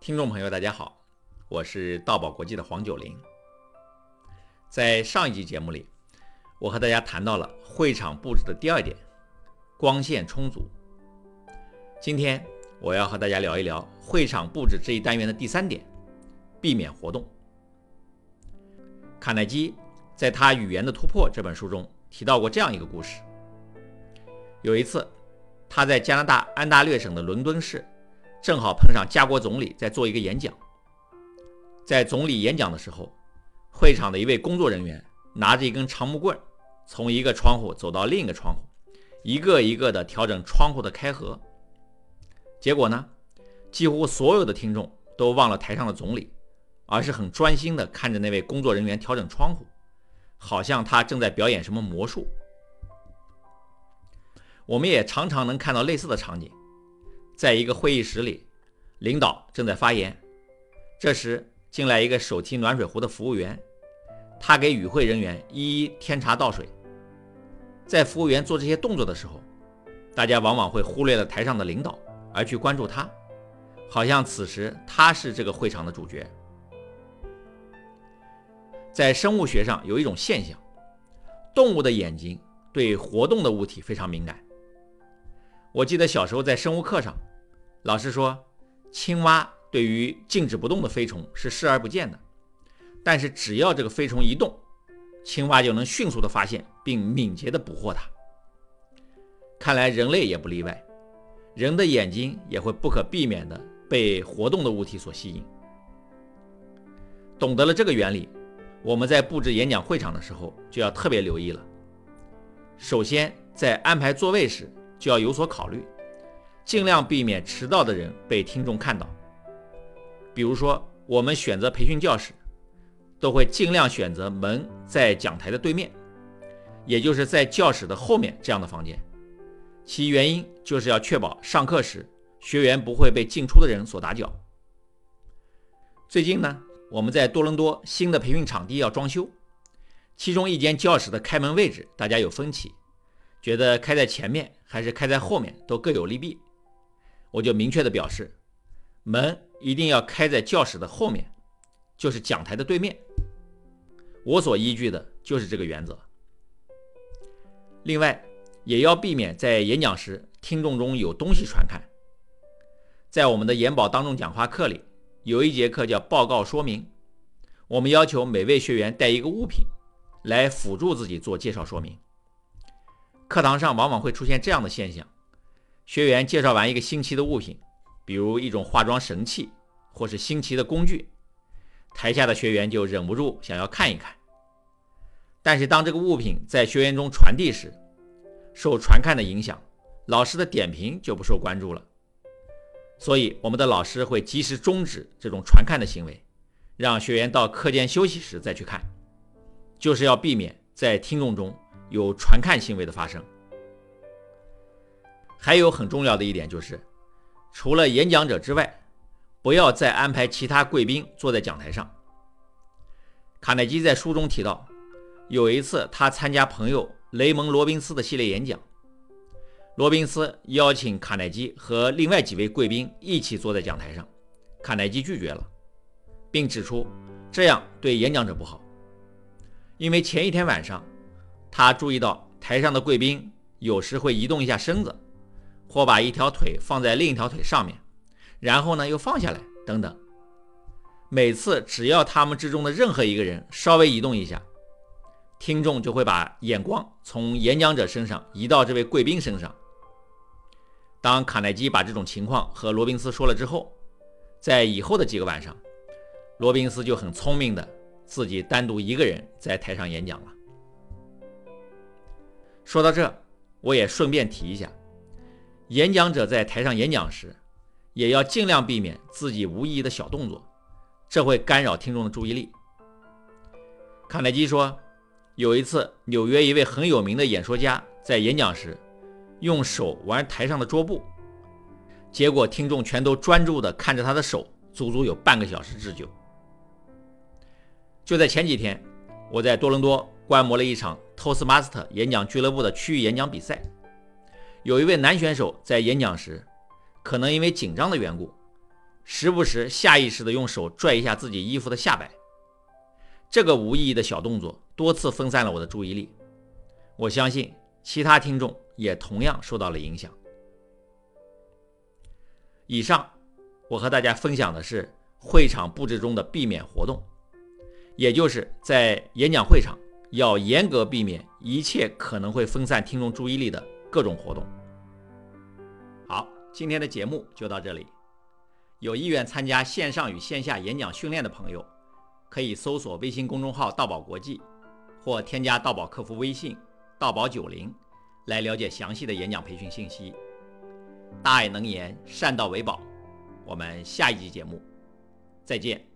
听众朋友，大家好，我是道宝国际的黄九龄。在上一集节目里，我和大家谈到了会场布置的第二点，光线充足。今天我要和大家聊一聊会场布置这一单元的第三点，避免活动。卡耐基在他《语言的突破》这本书中提到过这样一个故事：有一次，他在加拿大安大略省的伦敦市。正好碰上加国总理在做一个演讲，在总理演讲的时候，会场的一位工作人员拿着一根长木棍，从一个窗户走到另一个窗户，一个一个的调整窗户的开合。结果呢，几乎所有的听众都忘了台上的总理，而是很专心的看着那位工作人员调整窗户，好像他正在表演什么魔术。我们也常常能看到类似的场景。在一个会议室里，领导正在发言。这时进来一个手提暖水壶的服务员，他给与会人员一一添茶倒水。在服务员做这些动作的时候，大家往往会忽略了台上的领导，而去关注他，好像此时他是这个会场的主角。在生物学上有一种现象，动物的眼睛对活动的物体非常敏感。我记得小时候在生物课上。老师说，青蛙对于静止不动的飞虫是视而不见的，但是只要这个飞虫一动，青蛙就能迅速的发现并敏捷的捕获它。看来人类也不例外，人的眼睛也会不可避免的被活动的物体所吸引。懂得了这个原理，我们在布置演讲会场的时候就要特别留意了。首先，在安排座位时就要有所考虑。尽量避免迟到的人被听众看到。比如说，我们选择培训教室，都会尽量选择门在讲台的对面，也就是在教室的后面这样的房间。其原因就是要确保上课时学员不会被进出的人所打搅。最近呢，我们在多伦多新的培训场地要装修，其中一间教室的开门位置大家有分歧，觉得开在前面还是开在后面都各有利弊。我就明确的表示，门一定要开在教室的后面，就是讲台的对面。我所依据的就是这个原则。另外，也要避免在演讲时听众中有东西传看。在我们的研保当众讲话课里，有一节课叫报告说明，我们要求每位学员带一个物品，来辅助自己做介绍说明。课堂上往往会出现这样的现象。学员介绍完一个新奇的物品，比如一种化妆神器，或是新奇的工具，台下的学员就忍不住想要看一看。但是当这个物品在学员中传递时，受传看的影响，老师的点评就不受关注了。所以我们的老师会及时终止这种传看的行为，让学员到课间休息时再去看，就是要避免在听众中有传看行为的发生。还有很重要的一点就是，除了演讲者之外，不要再安排其他贵宾坐在讲台上。卡耐基在书中提到，有一次他参加朋友雷蒙·罗宾斯的系列演讲，罗宾斯邀请卡耐基和另外几位贵宾一起坐在讲台上，卡耐基拒绝了，并指出这样对演讲者不好，因为前一天晚上他注意到台上的贵宾有时会移动一下身子。或把一条腿放在另一条腿上面，然后呢又放下来，等等。每次只要他们之中的任何一个人稍微移动一下，听众就会把眼光从演讲者身上移到这位贵宾身上。当卡耐基把这种情况和罗宾斯说了之后，在以后的几个晚上，罗宾斯就很聪明的自己单独一个人在台上演讲了。说到这，我也顺便提一下。演讲者在台上演讲时，也要尽量避免自己无意义的小动作，这会干扰听众的注意力。卡耐基说，有一次纽约一位很有名的演说家在演讲时，用手玩台上的桌布，结果听众全都专注地看着他的手，足足有半个小时之久。就在前几天，我在多伦多观摩了一场 Toastmaster 演讲俱乐部的区域演讲比赛。有一位男选手在演讲时，可能因为紧张的缘故，时不时下意识地用手拽一下自己衣服的下摆。这个无意义的小动作多次分散了我的注意力。我相信其他听众也同样受到了影响。以上，我和大家分享的是会场布置中的避免活动，也就是在演讲会场要严格避免一切可能会分散听众注意力的各种活动。好，今天的节目就到这里。有意愿参加线上与线下演讲训练的朋友，可以搜索微信公众号“道宝国际”，或添加道宝客服微信“道宝九零”来了解详细的演讲培训信息。大爱能言，善道为宝。我们下一集节目再见。